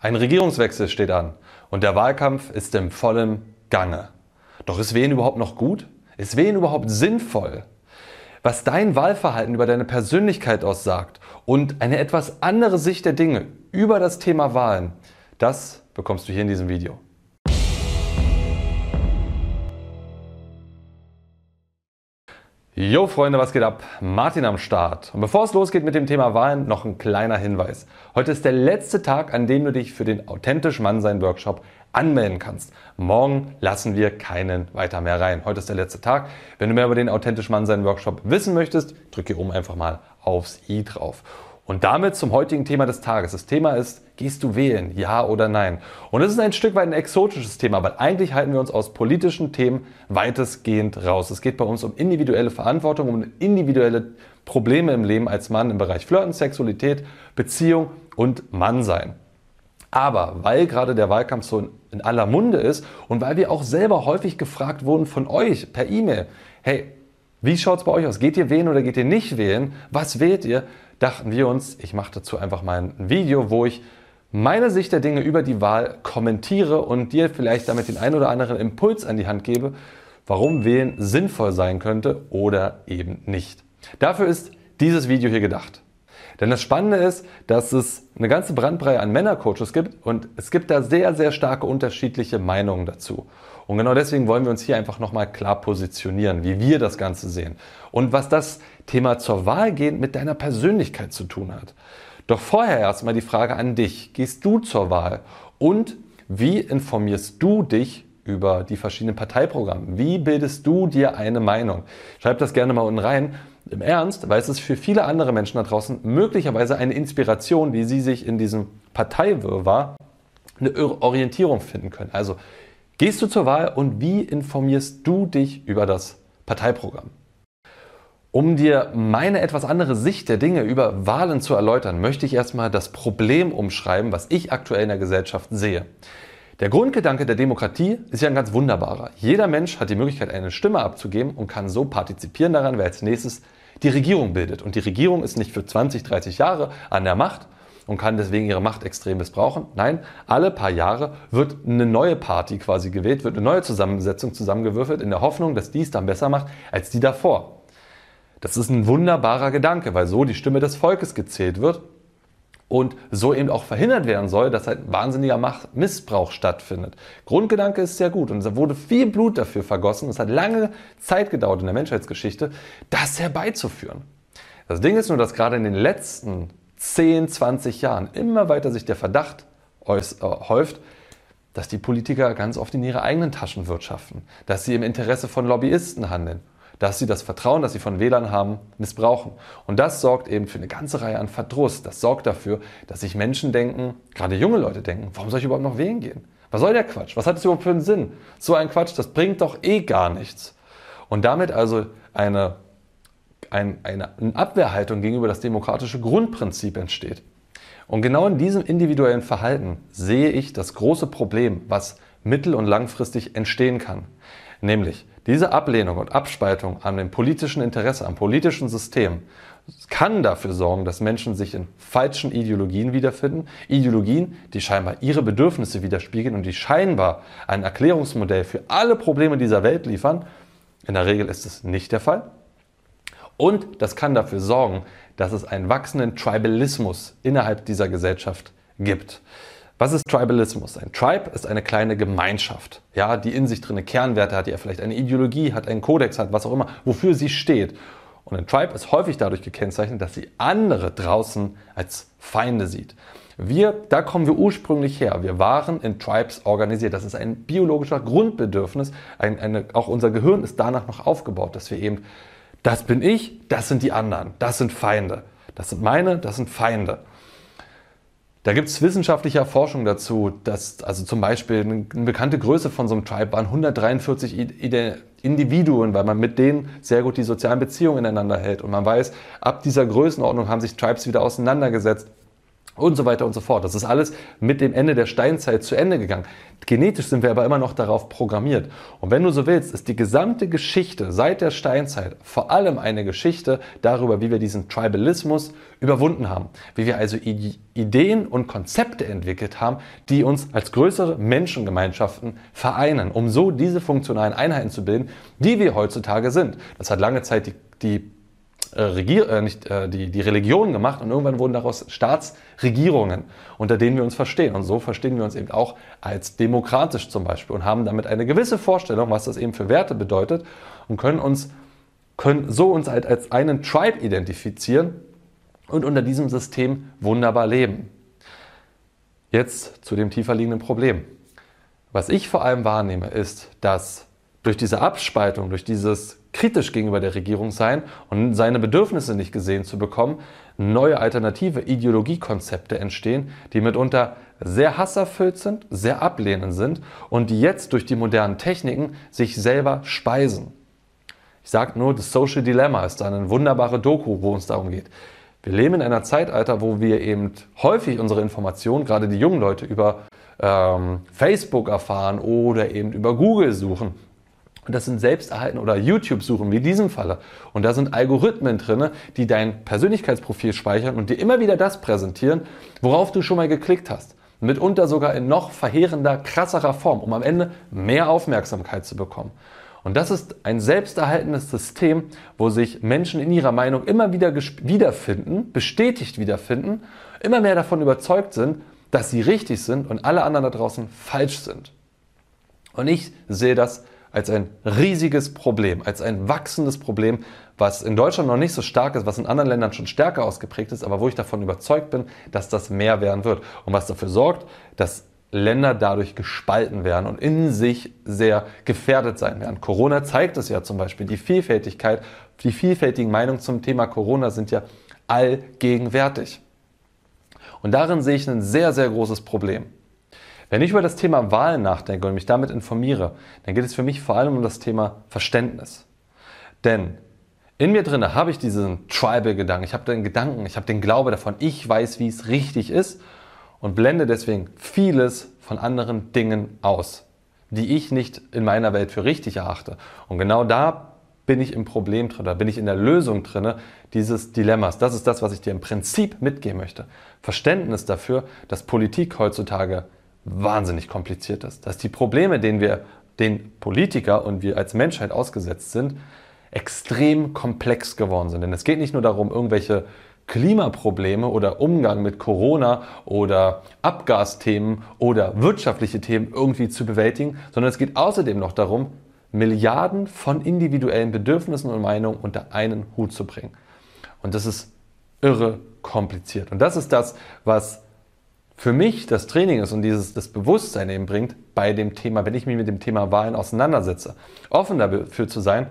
Ein Regierungswechsel steht an und der Wahlkampf ist im vollen Gange. Doch ist Wählen überhaupt noch gut? Ist Wählen überhaupt sinnvoll? Was dein Wahlverhalten über deine Persönlichkeit aussagt und eine etwas andere Sicht der Dinge über das Thema Wahlen, das bekommst du hier in diesem Video. Jo Freunde, was geht ab? Martin am Start. Und bevor es losgeht mit dem Thema Wahlen, noch ein kleiner Hinweis. Heute ist der letzte Tag, an dem du dich für den Authentisch Mannsein Workshop anmelden kannst. Morgen lassen wir keinen weiter mehr rein. Heute ist der letzte Tag. Wenn du mehr über den Authentisch Mannsein Workshop wissen möchtest, drück hier oben einfach mal aufs i drauf. Und damit zum heutigen Thema des Tages. Das Thema ist, gehst du wählen, ja oder nein? Und es ist ein Stück weit ein exotisches Thema, weil eigentlich halten wir uns aus politischen Themen weitestgehend raus. Es geht bei uns um individuelle Verantwortung, um individuelle Probleme im Leben als Mann im Bereich Flirten, Sexualität, Beziehung und Mannsein. Aber weil gerade der Wahlkampf so in aller Munde ist und weil wir auch selber häufig gefragt wurden von euch per E-Mail, hey, wie schaut es bei euch aus? Geht ihr wählen oder geht ihr nicht wählen? Was wählt ihr? Dachten wir uns, ich mache dazu einfach mal ein Video, wo ich meine Sicht der Dinge über die Wahl kommentiere und dir vielleicht damit den ein oder anderen Impuls an die Hand gebe, warum Wählen sinnvoll sein könnte oder eben nicht. Dafür ist dieses Video hier gedacht. Denn das Spannende ist, dass es eine ganze Brandbreite an Männercoaches gibt und es gibt da sehr, sehr starke unterschiedliche Meinungen dazu. Und genau deswegen wollen wir uns hier einfach nochmal klar positionieren, wie wir das Ganze sehen und was das Thema zur Wahl gehen mit deiner Persönlichkeit zu tun hat. Doch vorher erstmal die Frage an dich. Gehst du zur Wahl? Und wie informierst du dich über die verschiedenen Parteiprogramme? Wie bildest du dir eine Meinung? Schreib das gerne mal unten rein. Im Ernst, weil es ist für viele andere Menschen da draußen möglicherweise eine Inspiration, wie sie sich in diesem Parteiwirrwarr eine Orientierung finden können. Also gehst du zur Wahl und wie informierst du dich über das Parteiprogramm? Um dir meine etwas andere Sicht der Dinge über Wahlen zu erläutern, möchte ich erstmal das Problem umschreiben, was ich aktuell in der Gesellschaft sehe. Der Grundgedanke der Demokratie ist ja ein ganz wunderbarer. Jeder Mensch hat die Möglichkeit, eine Stimme abzugeben und kann so partizipieren daran, wer als nächstes die Regierung bildet. Und die Regierung ist nicht für 20, 30 Jahre an der Macht und kann deswegen ihre Macht extrem missbrauchen. Nein, alle paar Jahre wird eine neue Party quasi gewählt, wird eine neue Zusammensetzung zusammengewürfelt, in der Hoffnung, dass die es dann besser macht als die davor. Das ist ein wunderbarer Gedanke, weil so die Stimme des Volkes gezählt wird und so eben auch verhindert werden soll, dass ein wahnsinniger Machtmissbrauch stattfindet. Grundgedanke ist sehr gut und es wurde viel Blut dafür vergossen. Es hat lange Zeit gedauert in der Menschheitsgeschichte, das herbeizuführen. Das Ding ist nur, dass gerade in den letzten 10, 20 Jahren immer weiter sich der Verdacht äh, häuft, dass die Politiker ganz oft in ihre eigenen Taschen wirtschaften, dass sie im Interesse von Lobbyisten handeln dass sie das Vertrauen, das sie von Wählern haben, missbrauchen. Und das sorgt eben für eine ganze Reihe an Verdruss. Das sorgt dafür, dass sich Menschen denken, gerade junge Leute denken, warum soll ich überhaupt noch wählen gehen? Was soll der Quatsch? Was hat es überhaupt für einen Sinn? So ein Quatsch, das bringt doch eh gar nichts. Und damit also eine, ein, eine Abwehrhaltung gegenüber das demokratische Grundprinzip entsteht. Und genau in diesem individuellen Verhalten sehe ich das große Problem, was mittel- und langfristig entstehen kann. Nämlich diese Ablehnung und Abspaltung an dem politischen Interesse, am politischen System kann dafür sorgen, dass Menschen sich in falschen Ideologien wiederfinden. Ideologien, die scheinbar ihre Bedürfnisse widerspiegeln und die scheinbar ein Erklärungsmodell für alle Probleme dieser Welt liefern. In der Regel ist es nicht der Fall. Und das kann dafür sorgen, dass es einen wachsenden Tribalismus innerhalb dieser Gesellschaft gibt. Was ist Tribalismus? Ein Tribe ist eine kleine Gemeinschaft, ja, die in sich drin Kernwerte hat, die ja vielleicht eine Ideologie hat, einen Kodex hat, was auch immer, wofür sie steht. Und ein Tribe ist häufig dadurch gekennzeichnet, dass sie andere draußen als Feinde sieht. Wir, da kommen wir ursprünglich her. Wir waren in Tribes organisiert. Das ist ein biologischer Grundbedürfnis. Ein, eine, auch unser Gehirn ist danach noch aufgebaut, dass wir eben, das bin ich, das sind die anderen, das sind Feinde. Das sind meine, das sind Feinde. Da gibt es wissenschaftliche Forschung dazu, dass also zum Beispiel eine bekannte Größe von so einem Tribe waren 143 Individuen, weil man mit denen sehr gut die sozialen Beziehungen ineinander hält. Und man weiß, ab dieser Größenordnung haben sich Tribes wieder auseinandergesetzt und so weiter und so fort. Das ist alles mit dem Ende der Steinzeit zu Ende gegangen. Genetisch sind wir aber immer noch darauf programmiert. Und wenn du so willst, ist die gesamte Geschichte seit der Steinzeit vor allem eine Geschichte darüber, wie wir diesen Tribalismus überwunden haben. Wie wir also Ideen und Konzepte entwickelt haben, die uns als größere Menschengemeinschaften vereinen, um so diese funktionalen Einheiten zu bilden, die wir heutzutage sind. Das hat lange Zeit die, die äh, Regier äh, nicht, äh, die, die Religionen gemacht und irgendwann wurden daraus Staatsregierungen, unter denen wir uns verstehen. Und so verstehen wir uns eben auch als demokratisch zum Beispiel und haben damit eine gewisse Vorstellung, was das eben für Werte bedeutet und können uns können so uns halt als einen Tribe identifizieren und unter diesem System wunderbar leben. Jetzt zu dem tiefer liegenden Problem. Was ich vor allem wahrnehme, ist, dass durch diese Abspaltung, durch dieses kritisch gegenüber der Regierung sein und seine Bedürfnisse nicht gesehen zu bekommen, neue alternative Ideologiekonzepte entstehen, die mitunter sehr hasserfüllt sind, sehr ablehnend sind und die jetzt durch die modernen Techniken sich selber speisen. Ich sage nur, das Social Dilemma ist eine wunderbare Doku, wo es darum geht. Wir leben in einer Zeitalter, wo wir eben häufig unsere Informationen, gerade die jungen Leute, über ähm, Facebook erfahren oder eben über Google suchen. Und das sind Selbsterhalten oder YouTube-Suchen, wie in diesem Falle. Und da sind Algorithmen drin, die dein Persönlichkeitsprofil speichern und dir immer wieder das präsentieren, worauf du schon mal geklickt hast. Mitunter sogar in noch verheerender, krasserer Form, um am Ende mehr Aufmerksamkeit zu bekommen. Und das ist ein selbsterhaltenes System, wo sich Menschen in ihrer Meinung immer wieder wiederfinden, bestätigt wiederfinden, immer mehr davon überzeugt sind, dass sie richtig sind und alle anderen da draußen falsch sind. Und ich sehe das als ein riesiges Problem, als ein wachsendes Problem, was in Deutschland noch nicht so stark ist, was in anderen Ländern schon stärker ausgeprägt ist, aber wo ich davon überzeugt bin, dass das mehr werden wird und was dafür sorgt, dass Länder dadurch gespalten werden und in sich sehr gefährdet sein werden. Corona zeigt es ja zum Beispiel. Die Vielfältigkeit, die vielfältigen Meinungen zum Thema Corona sind ja allgegenwärtig. Und darin sehe ich ein sehr, sehr großes Problem. Wenn ich über das Thema Wahlen nachdenke und mich damit informiere, dann geht es für mich vor allem um das Thema Verständnis. Denn in mir drinne habe ich diesen Tribal-Gedanken, ich habe den Gedanken, ich habe den Glaube davon, ich weiß, wie es richtig ist und blende deswegen vieles von anderen Dingen aus, die ich nicht in meiner Welt für richtig erachte. Und genau da bin ich im Problem drin, da bin ich in der Lösung drin dieses Dilemmas. Das ist das, was ich dir im Prinzip mitgeben möchte. Verständnis dafür, dass Politik heutzutage wahnsinnig kompliziert ist. Dass die Probleme, denen wir, den Politiker und wir als Menschheit ausgesetzt sind, extrem komplex geworden sind. Denn es geht nicht nur darum, irgendwelche Klimaprobleme oder Umgang mit Corona oder Abgasthemen oder wirtschaftliche Themen irgendwie zu bewältigen, sondern es geht außerdem noch darum, Milliarden von individuellen Bedürfnissen und Meinungen unter einen Hut zu bringen. Und das ist irre kompliziert. Und das ist das, was für mich das Training ist und dieses das Bewusstsein eben bringt bei dem Thema, wenn ich mich mit dem Thema Wahlen auseinandersetze, offen dafür zu sein,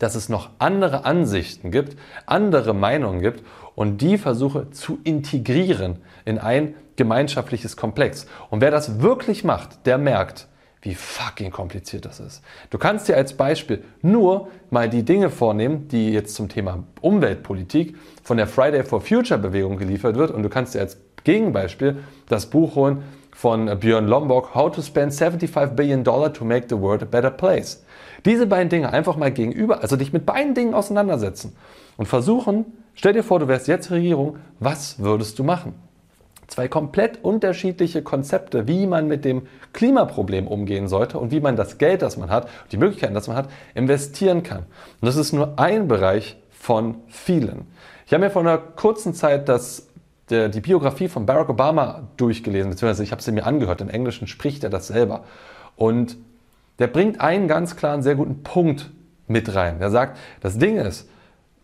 dass es noch andere Ansichten gibt, andere Meinungen gibt und die versuche zu integrieren in ein gemeinschaftliches Komplex. Und wer das wirklich macht, der merkt, wie fucking kompliziert das ist. Du kannst dir als Beispiel nur mal die Dinge vornehmen, die jetzt zum Thema Umweltpolitik von der Friday for Future Bewegung geliefert wird und du kannst dir als Gegenbeispiel das Buch holen von Björn Lomborg, How to Spend 75 Billion Dollar to Make the World a Better Place. Diese beiden Dinge einfach mal gegenüber, also dich mit beiden Dingen auseinandersetzen und versuchen, stell dir vor, du wärst jetzt Regierung, was würdest du machen? Zwei komplett unterschiedliche Konzepte, wie man mit dem Klimaproblem umgehen sollte und wie man das Geld, das man hat, die Möglichkeiten, das man hat, investieren kann. Und das ist nur ein Bereich von vielen. Ich habe mir vor einer kurzen Zeit das der, die Biografie von Barack Obama durchgelesen, beziehungsweise ich habe sie mir angehört. Im Englischen spricht er das selber. Und der bringt einen ganz klaren, sehr guten Punkt mit rein. Er sagt, das Ding ist,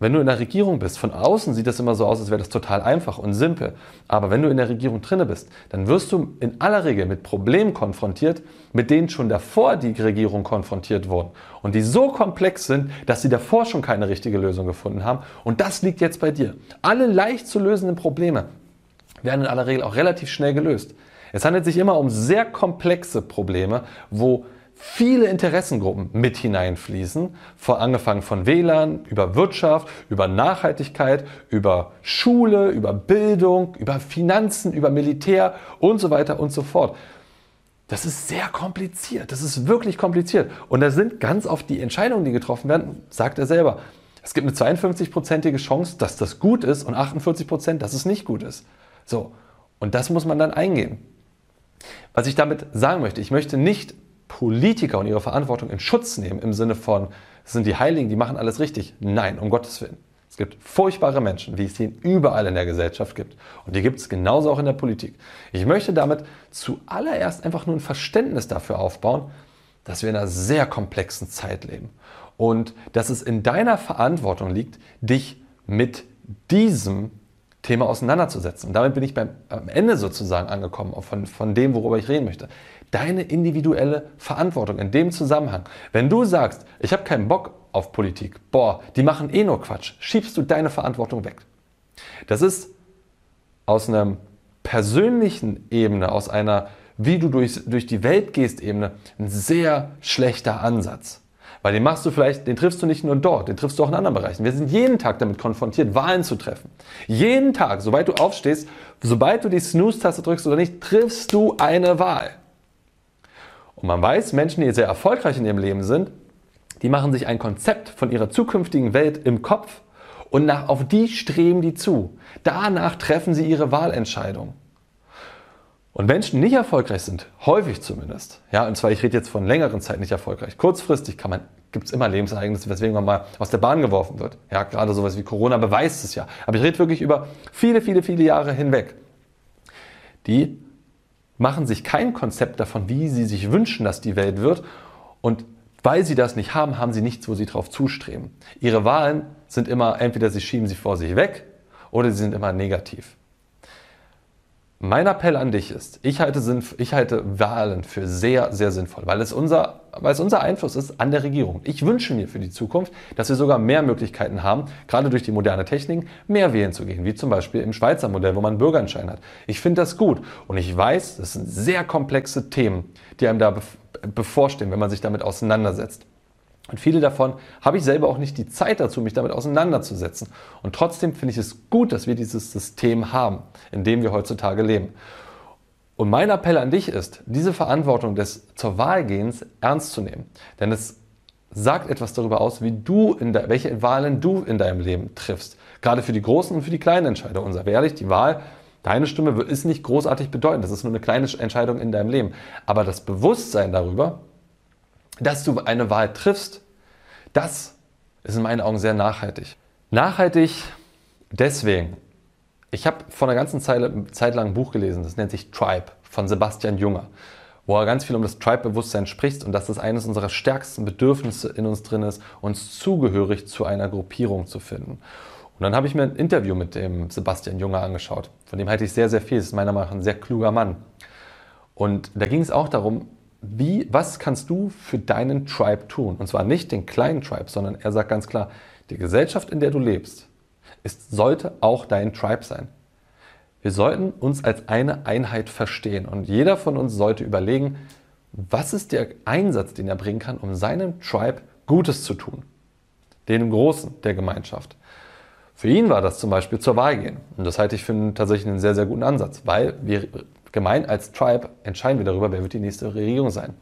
wenn du in der Regierung bist, von außen sieht das immer so aus, als wäre das total einfach und simpel. Aber wenn du in der Regierung drinne bist, dann wirst du in aller Regel mit Problemen konfrontiert, mit denen schon davor die Regierung konfrontiert wurden. Und die so komplex sind, dass sie davor schon keine richtige Lösung gefunden haben. Und das liegt jetzt bei dir. Alle leicht zu lösenden Probleme werden in aller Regel auch relativ schnell gelöst. Es handelt sich immer um sehr komplexe Probleme, wo viele Interessengruppen mit hineinfließen, von, angefangen von Wählern, über Wirtschaft, über Nachhaltigkeit, über Schule, über Bildung, über Finanzen, über Militär und so weiter und so fort. Das ist sehr kompliziert. Das ist wirklich kompliziert. Und da sind ganz oft die Entscheidungen, die getroffen werden, sagt er selber. Es gibt eine 52-prozentige Chance, dass das gut ist und 48 Prozent, dass es nicht gut ist. So. Und das muss man dann eingehen. Was ich damit sagen möchte, ich möchte nicht Politiker und ihre Verantwortung in Schutz nehmen im Sinne von, es sind die Heiligen, die machen alles richtig. Nein, um Gottes Willen. Es gibt furchtbare Menschen, wie es sie überall in der Gesellschaft gibt. Und die gibt es genauso auch in der Politik. Ich möchte damit zuallererst einfach nur ein Verständnis dafür aufbauen, dass wir in einer sehr komplexen Zeit leben. Und dass es in deiner Verantwortung liegt, dich mit diesem Thema auseinanderzusetzen. Und damit bin ich beim, am Ende sozusagen angekommen, von, von dem, worüber ich reden möchte. Deine individuelle Verantwortung in dem Zusammenhang. Wenn du sagst, ich habe keinen Bock auf Politik. Boah, die machen eh nur Quatsch. Schiebst du deine Verantwortung weg. Das ist aus einer persönlichen Ebene, aus einer wie du durch, durch die Welt gehst Ebene, ein sehr schlechter Ansatz. Weil den machst du vielleicht, den triffst du nicht nur dort, den triffst du auch in anderen Bereichen. Wir sind jeden Tag damit konfrontiert, Wahlen zu treffen. Jeden Tag, sobald du aufstehst, sobald du die Snooze-Taste drückst oder nicht, triffst du eine Wahl. Und man weiß, Menschen, die sehr erfolgreich in ihrem Leben sind, die machen sich ein Konzept von ihrer zukünftigen Welt im Kopf und nach, auf die streben die zu. Danach treffen sie ihre Wahlentscheidung. Und Menschen, die nicht erfolgreich sind, häufig zumindest, ja, und zwar ich rede jetzt von längeren Zeit nicht erfolgreich, kurzfristig kann man, gibt es immer Lebensereignisse, weswegen man mal aus der Bahn geworfen wird. Ja, gerade sowas wie Corona beweist es ja. Aber ich rede wirklich über viele, viele, viele Jahre hinweg. Die machen sich kein Konzept davon, wie sie sich wünschen, dass die Welt wird und weil sie das nicht haben, haben sie nichts, wo sie drauf zustreben. Ihre Wahlen sind immer, entweder sie schieben sie vor sich weg oder sie sind immer negativ. Mein Appell an dich ist, ich halte, ich halte, Wahlen für sehr, sehr sinnvoll, weil es, unser, weil es unser Einfluss ist an der Regierung. Ich wünsche mir für die Zukunft, dass wir sogar mehr Möglichkeiten haben, gerade durch die moderne Technik, mehr wählen zu gehen, wie zum Beispiel im Schweizer Modell, wo man einen Bürgerentscheid hat. Ich finde das gut und ich weiß, das sind sehr komplexe Themen, die einem da bevorstehen, wenn man sich damit auseinandersetzt. Und viele davon habe ich selber auch nicht die Zeit dazu, mich damit auseinanderzusetzen. Und trotzdem finde ich es gut, dass wir dieses System haben, in dem wir heutzutage leben. Und mein Appell an dich ist, diese Verantwortung des zur Wahl gehens ernst zu nehmen. Denn es sagt etwas darüber aus, wie du in der, welche Wahlen du in deinem Leben triffst. Gerade für die großen und für die kleinen Entscheider. Und sei ehrlich, die Wahl, deine Stimme ist nicht großartig bedeutend. Das ist nur eine kleine Entscheidung in deinem Leben. Aber das Bewusstsein darüber, dass du eine Wahl triffst, das ist in meinen Augen sehr nachhaltig. Nachhaltig deswegen. Ich habe vor einer ganzen Zeit, Zeit lang ein Buch gelesen, das nennt sich Tribe von Sebastian Junger, wo er ganz viel um das Tribe-Bewusstsein spricht und dass das eines unserer stärksten Bedürfnisse in uns drin ist, uns zugehörig zu einer Gruppierung zu finden. Und dann habe ich mir ein Interview mit dem Sebastian Junger angeschaut. Von dem halte ich sehr, sehr viel. Das ist meiner Meinung nach ein sehr kluger Mann. Und da ging es auch darum, wie, was kannst du für deinen Tribe tun? Und zwar nicht den kleinen Tribe, sondern er sagt ganz klar, die Gesellschaft, in der du lebst, ist, sollte auch dein Tribe sein. Wir sollten uns als eine Einheit verstehen und jeder von uns sollte überlegen, was ist der Einsatz, den er bringen kann, um seinem Tribe Gutes zu tun. Den Großen der Gemeinschaft. Für ihn war das zum Beispiel zur Wahl gehen. Und das halte ich für einen, tatsächlich einen sehr, sehr guten Ansatz, weil wir gemein als Tribe entscheiden wir darüber, wer wird die nächste Regierung sein.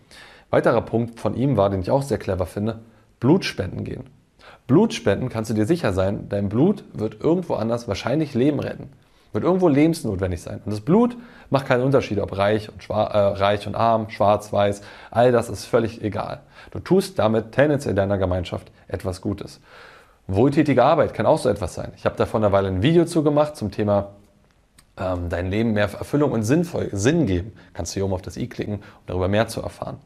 Weiterer Punkt von ihm war, den ich auch sehr clever finde, Blutspenden gehen. Blutspenden kannst du dir sicher sein, dein Blut wird irgendwo anders wahrscheinlich Leben retten. Wird irgendwo lebensnotwendig sein. Und das Blut macht keinen Unterschied, ob reich und, äh, reich und arm, schwarz, weiß. All das ist völlig egal. Du tust damit tendenziell deiner Gemeinschaft etwas Gutes. Wohltätige Arbeit kann auch so etwas sein. Ich habe da vor einer Weile ein Video zu gemacht zum Thema ähm, dein Leben mehr Erfüllung und Sinnvoll, Sinn geben. Kannst du hier oben auf das i klicken, um darüber mehr zu erfahren.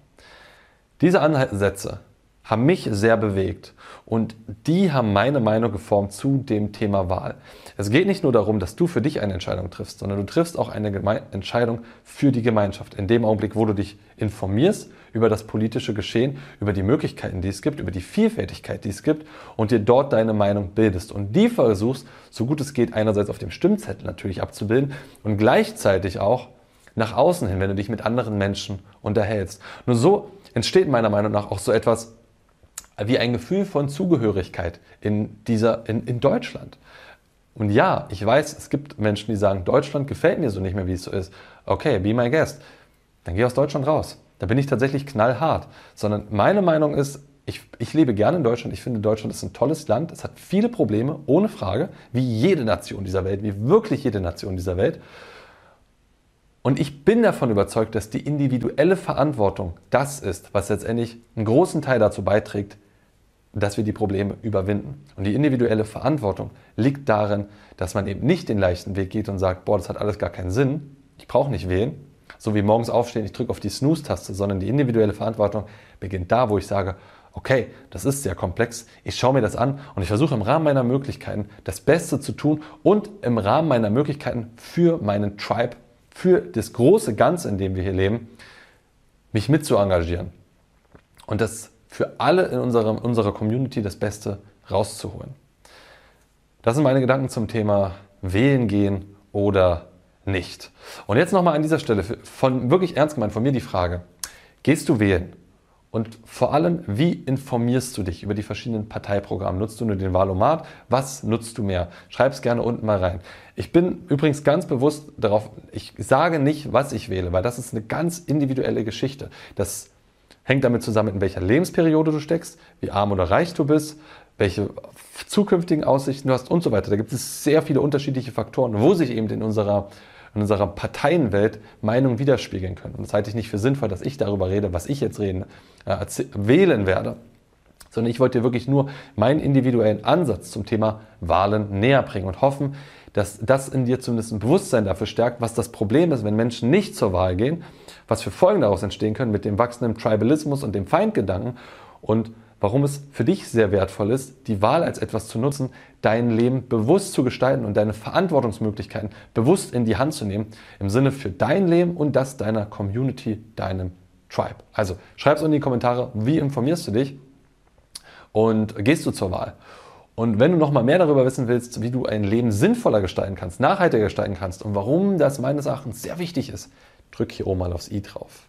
Diese Ansätze haben mich sehr bewegt und die haben meine Meinung geformt zu dem Thema Wahl. Es geht nicht nur darum, dass du für dich eine Entscheidung triffst, sondern du triffst auch eine Geme Entscheidung für die Gemeinschaft. In dem Augenblick, wo du dich informierst über das politische Geschehen, über die Möglichkeiten, die es gibt, über die Vielfältigkeit, die es gibt und dir dort deine Meinung bildest und die versuchst, so gut es geht, einerseits auf dem Stimmzettel natürlich abzubilden und gleichzeitig auch nach außen hin, wenn du dich mit anderen Menschen unterhältst. Nur so entsteht meiner Meinung nach auch so etwas wie ein Gefühl von Zugehörigkeit in, dieser, in, in Deutschland. Und ja, ich weiß, es gibt Menschen, die sagen, Deutschland gefällt mir so nicht mehr, wie es so ist. Okay, be my guest. Dann geh aus Deutschland raus. Da bin ich tatsächlich knallhart. Sondern meine Meinung ist, ich, ich, lebe gerne in Deutschland. Ich finde, Deutschland ist ein tolles Land. Es hat viele Probleme, ohne Frage, wie jede Nation dieser Welt, wie wirklich jede Nation dieser Welt. Und ich bin davon überzeugt, dass die individuelle Verantwortung das ist, was letztendlich einen großen Teil dazu beiträgt, dass wir die Probleme überwinden. Und die individuelle Verantwortung liegt darin, dass man eben nicht den leichten Weg geht und sagt, boah, das hat alles gar keinen Sinn, ich brauche nicht wählen, so wie morgens aufstehen, ich drücke auf die Snooze-Taste, sondern die individuelle Verantwortung beginnt da, wo ich sage, okay, das ist sehr komplex, ich schaue mir das an und ich versuche im Rahmen meiner Möglichkeiten das Beste zu tun und im Rahmen meiner Möglichkeiten für meinen Tribe, für das große Ganze, in dem wir hier leben, mich mit zu engagieren. Und das für alle in unserer, unserer Community das Beste rauszuholen. Das sind meine Gedanken zum Thema Wählen gehen oder nicht. Und jetzt nochmal an dieser Stelle, von wirklich ernst gemeint, von mir die Frage, gehst du wählen? Und vor allem, wie informierst du dich über die verschiedenen Parteiprogramme? Nutzt du nur den Wahlomat? Was nutzt du mehr? Schreib es gerne unten mal rein. Ich bin übrigens ganz bewusst darauf, ich sage nicht, was ich wähle, weil das ist eine ganz individuelle Geschichte. Das hängt damit zusammen, in welcher Lebensperiode du steckst, wie arm oder reich du bist, welche zukünftigen Aussichten du hast und so weiter. Da gibt es sehr viele unterschiedliche Faktoren, wo sich eben in unserer, in unserer Parteienwelt Meinungen widerspiegeln können. Und das halte ich nicht für sinnvoll, dass ich darüber rede, was ich jetzt reden, äh, wählen werde, sondern ich wollte dir wirklich nur meinen individuellen Ansatz zum Thema Wahlen näher bringen und hoffen, dass das in dir zumindest ein Bewusstsein dafür stärkt, was das Problem ist, wenn Menschen nicht zur Wahl gehen, was für Folgen daraus entstehen können mit dem wachsenden Tribalismus und dem Feindgedanken und warum es für dich sehr wertvoll ist, die Wahl als etwas zu nutzen, dein Leben bewusst zu gestalten und deine Verantwortungsmöglichkeiten bewusst in die Hand zu nehmen, im Sinne für dein Leben und das deiner Community, deinem Tribe. Also schreib es in die Kommentare, wie informierst du dich und gehst du zur Wahl? Und wenn du noch mal mehr darüber wissen willst, wie du ein Leben sinnvoller gestalten kannst, nachhaltiger gestalten kannst und warum das meines Erachtens sehr wichtig ist, drück hier oben mal aufs i drauf.